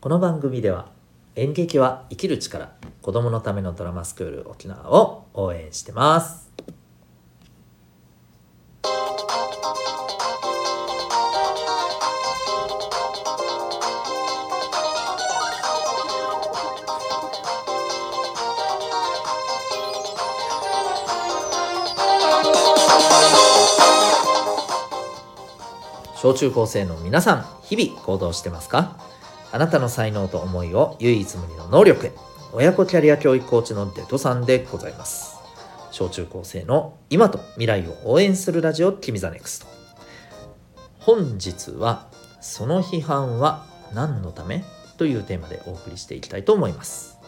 この番組では演劇は生きる力子供のためのドラマスクール沖縄を応援してます。小中高生の皆さん日々行動してますか？あなたの才能と思いを唯一無二の能力へ。親子キャリア教育コーチのデトさんでございます。小中高生の今と未来を応援するラジオ君 the NEXT。本日はその批判は何のため？というテーマでお送りしていきたいと思います。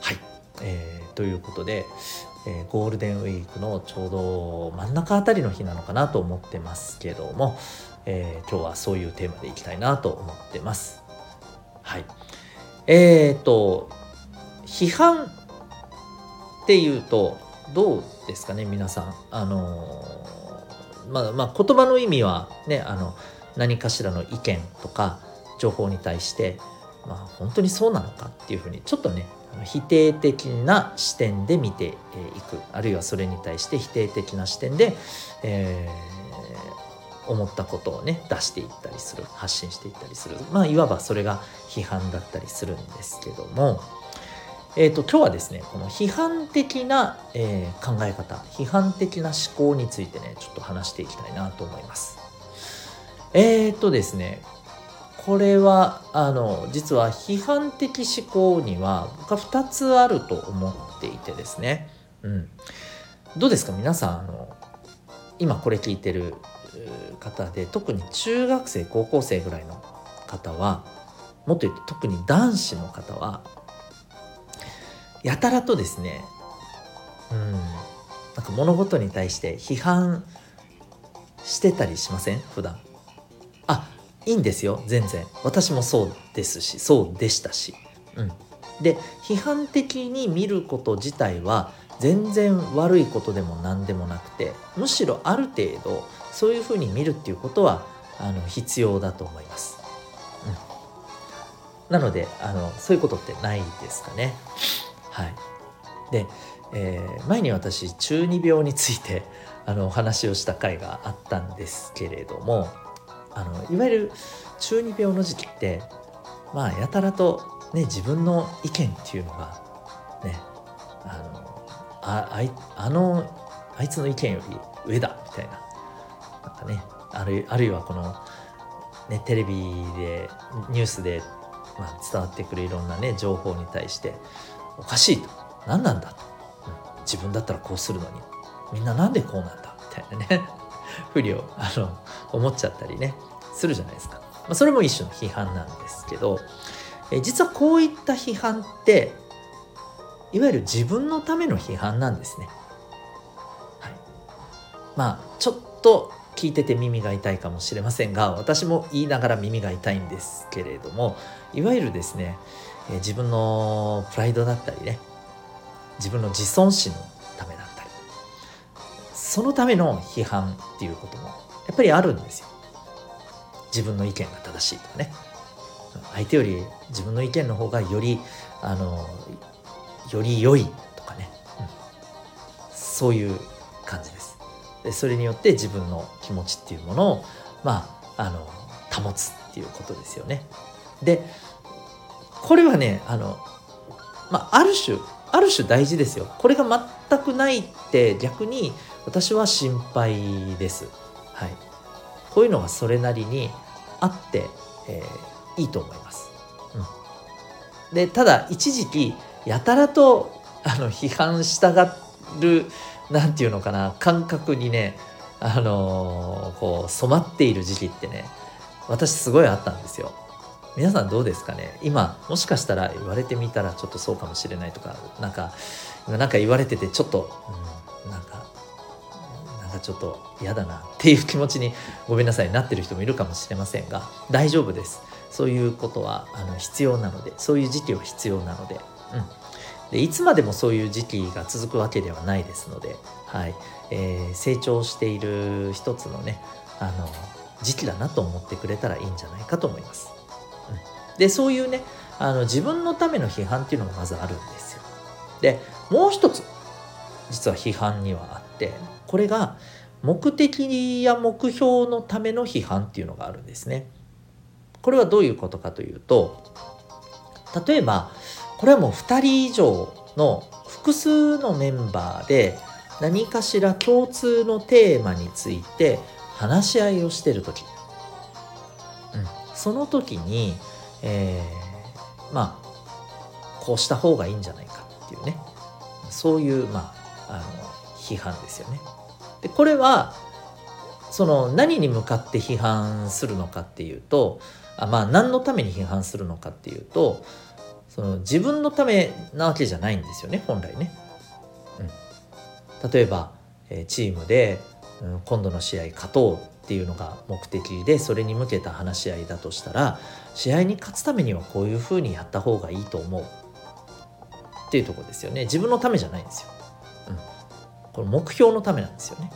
はい、えー、ということでえー、ゴールデンウィークのちょうど真ん中あたりの日なのかなと思ってますけども、えー、今日はそういうテーマでいきたいなと思ってます。はい。えっ、ー、と、批判っていうと、どうですかね、皆さん。あのまあ、まあ、言葉の意味はね、あの、何かしらの意見とか情報に対して、まあ、本当にそうなのかっていうふうにちょっとね否定的な視点で見ていくあるいはそれに対して否定的な視点で、えー、思ったことをね出していったりする発信していったりする。まあいわばそれが批判だったりするんですけども、えーと、今日はですねこの批判的な、えー、考え方批判的な思考についてねちょっと話していきたいなと思います。えっ、ー、とですねこれはあの実は批判的思考には僕は2つあると思っていてですね、うん、どうですか？皆さんあの今これ聞いてる方で特に中学生高校生ぐらいの方はもっと言うと特に男子の方はやたらとですねうんなんか物事に対して批判してたりしません？普段。あいいんですよ全然。私もそうですしそうでしたし、うん、で批判的に見ること自体は全然悪いことでも何でもなくてむしろある程度そういうふうに見るっていうことはあの必要だと思います、うん、なのであのそういうことってないですかね。はい。で、えー、前に私中二病についてあのお話をした回があったんですけれどもあのいわゆる中二病の時期ってまあやたらとね自分の意見っていうのがねあのああいあのあいつの意見より上だみたいな。かねあるあるいはこの、ね、テレビでニュースで、まあ、伝わってくるいろんなね情報に対しておかしいと。何なんだと、うん、自分だったらこうするのに。みんななんでこうなんだみたいなね。ふりをあの思っちゃったりねするじゃないですか、まあ、それも一種の批判なんですけどえ実はこういった批判っていわゆる自分のための批判なんですね。はい、まあちょっと聞いてて耳が痛いかもしれませんが私も言いながら耳が痛いんですけれどもいわゆるですね自分のプライドだったりね自分の自尊心のためだったりそのための批判っていうこともやっぱりあるんですよ。自分の意見が正しいとかね。相手より自分の意見の方がよりあのより良いとかね、うん、そういう感じです。それによって自分の気持ちっていうものをまああの保つっていうことですよね。でこれはねあの、まあ、ある種ある種大事ですよ。これが全くないって逆に私は心配です。はい。こういうのがそれなりにあって、えー、いいと思います。うん、でただ一時期やたらとあの批判したがる何て言うのかな感覚にねあのー、こう染まっている時期ってね私すごいあったんですよ。皆さんどうですかね？今もしかしたら言われてみたらちょっとそうかもしれないとかなんかなんか言われててちょっと、うん、なんかかちょっと嫌だなっていう気持ちにごめんなさいなってる人もいるかもしれませんが大丈夫です。そういうことはあの必要なのでそういう時期は必要なので,、うん、でいつまでもそういう時期が続くわけではないですので、はいえー、成長している一つのねあの時期だなと思ってくれたらいいんじゃないかと思います。うんでそういうねあの自分のための批判っていうのがまずあるんですよ。でもう一つ実は批判にはあってこれが目的や目標のための批判っていうのがあるんですね。これはどういうことかというと例えばこれはもう2人以上の複数のメンバーで何かしら共通のテーマについて話し合いをしてる時、うん、その時に、えー、まあこうした方がいいんじゃないかっていうね。そういうまああの批判ですよね。でこれはその何に向かって批判するのかっていうとあまあ何のために批判するのかっていうとその自分のためなわけじゃないんですよね本来ね。うん、例えば、え、チームで、うん、今度の試合勝とうっていうのが目的でそれに向けた話し合いだとしたら試合に勝つためにはこういうふうにやった方がいいと思うっていうとこですよね自分のためじゃないんですよ。うん、これ目標のためなんですよね。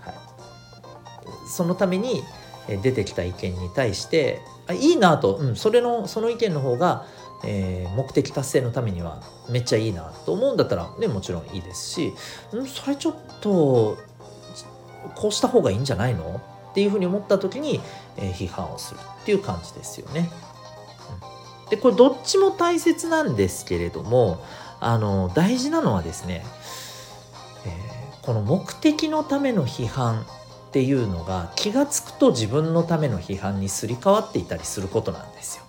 はい、そのために出てきた意見に対してあいいなと、うん、それのその意見の方が、えー、目的達成のためにはめっちゃいいなと思うんだったらねもちろんいいですし、うん、それちょっとこうした方がいいんじゃないの？っていうふうに思った時に、えー、批判をするっていう感じですよね。うん、でこれどっちも大切なんですけれどもあの大事なのはですね、えー、この目的のための批判っていうのが気が付くと自分のための批判にすり替わっていたりすることなんですよ。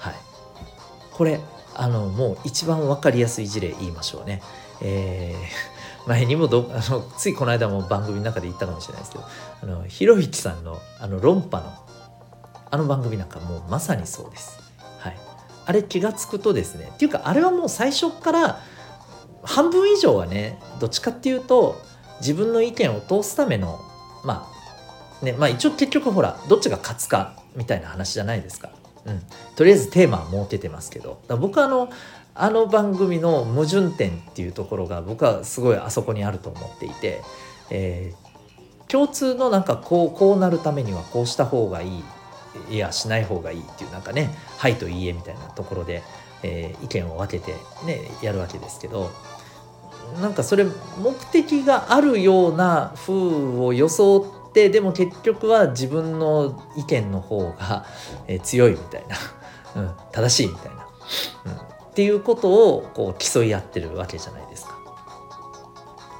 はい、これあのもう一番分かりやすい事例言いましょうね。えー、前にもどあのついこの間も番組の中で言ったかもしれないですけどあのひろゆきさんのあの論破のあの番組なんかもうまさにそうです。はい、あれ気が付くとですねっていうかあれはもう最初から半分以上はねどっちかっていうと自分の意見を通すためのまあねまあ一応結局ほらどっちが勝つかみたいな話じゃないですか。うん、とりあえずテーマは設けてますけど。僕はあのあの番組の矛盾点っていうところが僕はすごいあそこにあると思っていて、えー、共通のなんかこうこうなるためにはこうした方がいいいやしない方がいいっていうなんかね「はい」と「いいえ」みたいなところで、えー、意見を分けてねやるわけですけど。なんかそれ目的があるような風を装ってでも結局は自分の意見の方が、え強いみたいな、うん、正しいみたいな、うん、っていうことをこう競い合ってるわけじゃないですか。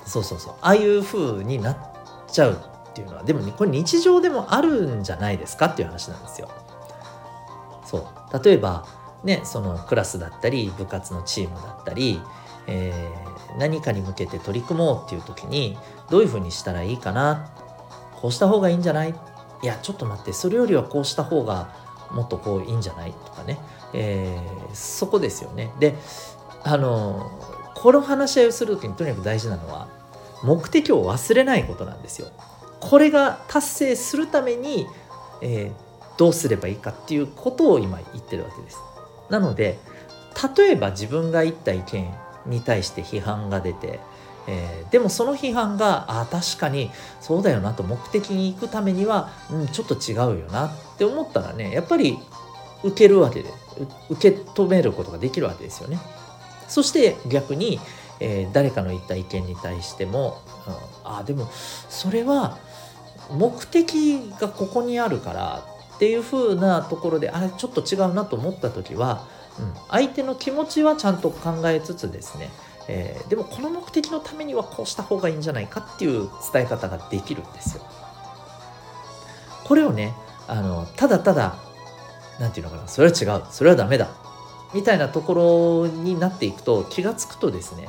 そうそうそう。ああいう風になっちゃうっていうのはでも、これ日常でもあるんじゃないですか？っていう話なんですよ。そう。例えばねそのクラスだったり部活のチームだったり、えー、何かに向けて取り組もうっていう時にどういうふうにしたらいいかな？こうした方がいいんじゃない？いやちょっと待ってそれよりはこうした方がもっとこういいんじゃない？とかね、えー、そこですよね。であのこの話し合いをする時にとにかく大事なのは目的を忘れないことなんですよ。これが達成するために、えー、どうすればいいかっていうことを今言ってるわけです。なので例えば自分が言った意見に対して批判が出て、えー、でもその批判があ確かにそうだよなと目的に行くためには、うん、ちょっと違うよなって思ったらねやっぱり受けるわけで受け止めることができるわけですよね。そして逆に、えー、誰かの言った意見に対しても、うん、あでもそれは目的がここにあるからっていう風なところであれちょっと違うなと思った時はうん、相手の気持ちはちゃんと考えつつですね、えー、でもこの目的のためにはこうした方がいいんじゃないかっていう伝え方ができるんですよ。これをねあのただただ何て言うのかなそれは違うそれはダメだみたいなところになっていくと気が付くとですね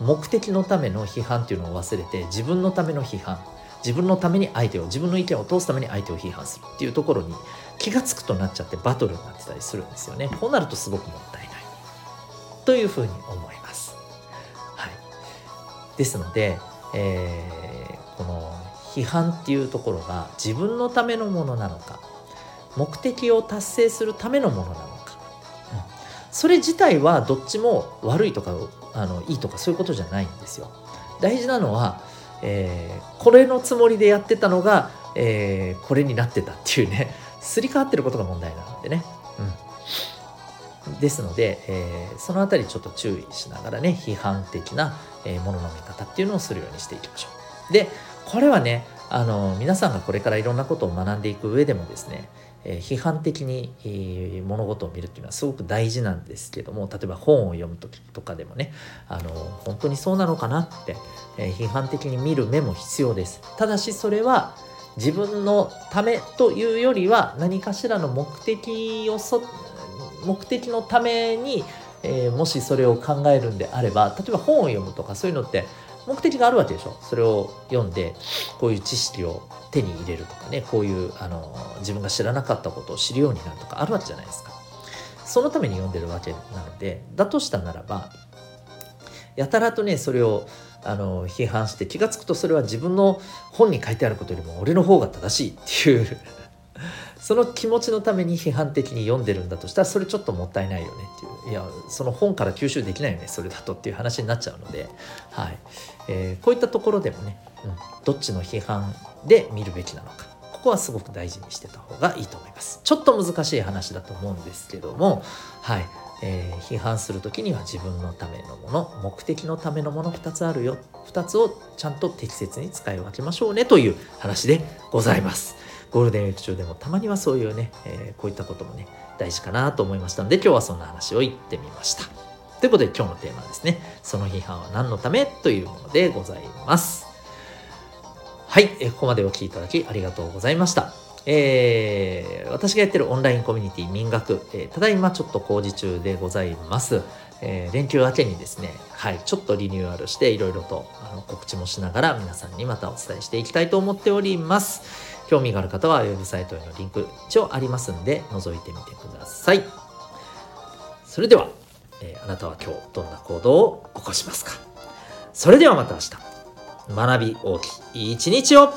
目的のための批判っていうのを忘れて自分のための批判自分のために相手を自分の意見を通すために相手を批判するっていうところに気が付くとなっちゃってバトルになってたりするんですよね。こうなるとすごくもったいない。というふうに思います、はい、ですので、えー、この批判っていうところが自分のためのものなのか目的を達成するためのものなのか、うん、それ自体はどっちも悪いとかあのいいとかそういうことじゃないんですよ。大事なのはえー、これのつもりでやってたのが、えー、これになってたっていうね。すり替わってることが問題なのでね。うん、ですので、えー、その辺りちょっと注意しながらね批判的な、え、ものの見方っていうのをするようにしていきましょう。でこれはねあの皆さんがこれからいろんなことを学んでいく上でもですねえ、批判的に、物事を見るっていうのはすごく大事なんですけども例えば本を読む時とかでもねあの本当にそうなのかなって、え、批判的に見る目も必要ですただしそれは自分のためというよりは何かしらの目的をそ目的のために、えもしそれを考えるんであれば例えば本を読むとかそういうのって目的があるわけでしょ。それを読んでこういう知識を手に入れるとかねこういうあの自分が知らなかったことを知るようになるとかあるわけじゃないですか。そのために読んでるわけなのでだとしたならばやたらとねそれをあの批判して気が付くとそれは自分の本に書いてあることよりも俺の方が正しいっていう。その気持ちのために批判的に読んでるんだとしたらそれちょっともったいないよねっていう。いやその本から吸収できないよねそれだとっていう話になっちゃうので、はい。えー、こういったところでもね、うん、どっちの批判で見るべきなのかここはすごく大事にしてた方がいいと思います。ちょっと難しい話だと思うんですけどもはい。えー、批判する時には自分のためのもの目的のためのもの2つあるよ2つをちゃんと適切に使い分けましょうねという話でございます。ゴールデンウィーク中でもたまにはそういうね、えー、こういったこともね、大事かなと思いましたので、今日はそんな話を言ってみました。ということで今日のテーマはですね、その批判は何のためというものでございます。はい、えー、ここまでお聴きいただきありがとうございました。えー、私がやってるオンラインコミュニティ民学、えー、ただいまちょっと工事中でございます。えー、連休明けにですね、はい、ちょっとリニューアルしていろいろとあの告知もしながら皆さんにまたお伝えしていきたいと思っております。興味がある方はウェブサイトへのリンク一応ありますんで覗いてみてくださいそれでは、えー、あなたは今日どんな行動を起こしますか？それではまた明日学び大きい一日を